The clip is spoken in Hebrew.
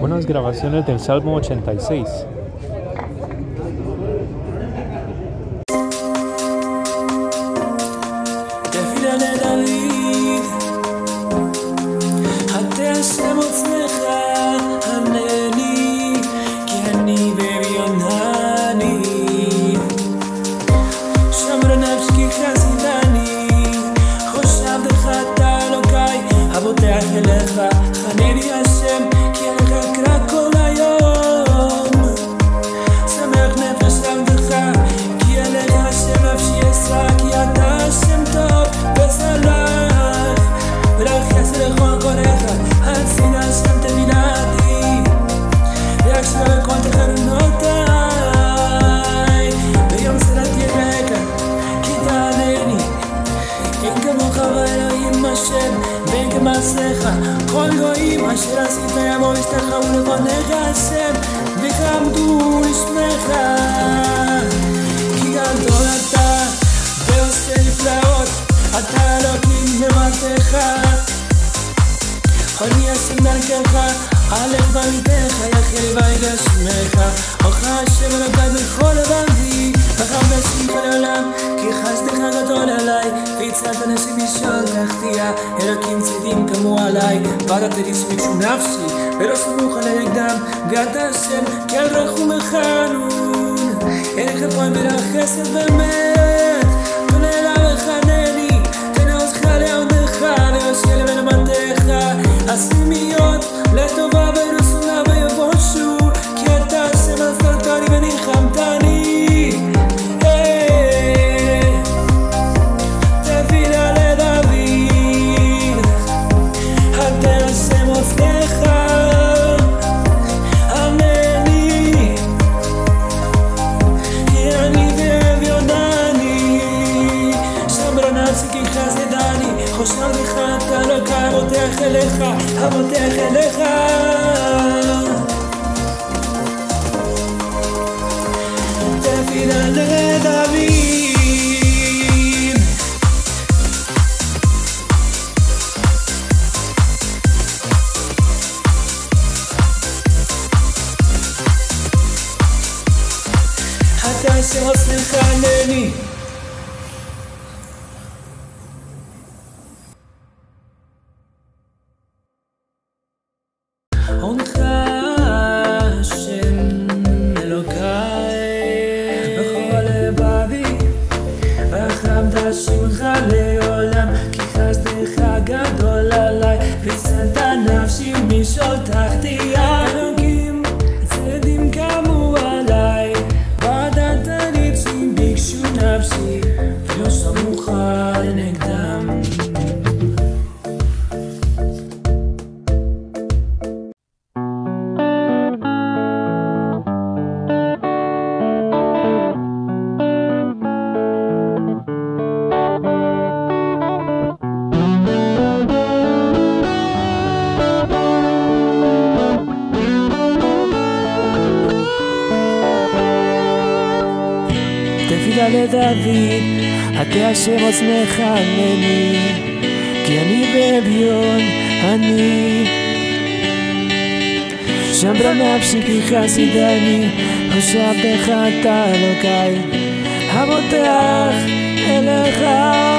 Buenas grabaciones del Salmo 86. hacemos כמעשיך. כל גויים אשר עשית יבואו וישתחוו לפניך השם, ויכבדו לשמך. כי גדול אתה, ועושה נפלאות, אתה אלוקים במטך. אני אשים דרכך, הלך במיתך, יחל ויגע שמך. אורך השם אלוקיי בכל לבבי, וחפשתי כל העולם, כי חסדך גדול עליי, והצלת נשים לשאול תחתיה, אלוקים עליי, ועדת לי שום נפשי, ולא סמוך על הנגדם, ואתה השם, כי על רחום וחנון, אין חפון ולא חסד ואמת, خلقها همت خلقها تفينا لغدا مين حتى سوى صلخها משאול תחתיה אלוקים צדים קמו עליי ועדת הניצים ביקשו נפשי ולא סמוכה לנגדם תפילה לדוד, אתה השם עוצמך ענני, כי אני באביון, אני. שם בנפשי כי חסידני, חשבתך אתה אלוקיי, הבוטח אליך.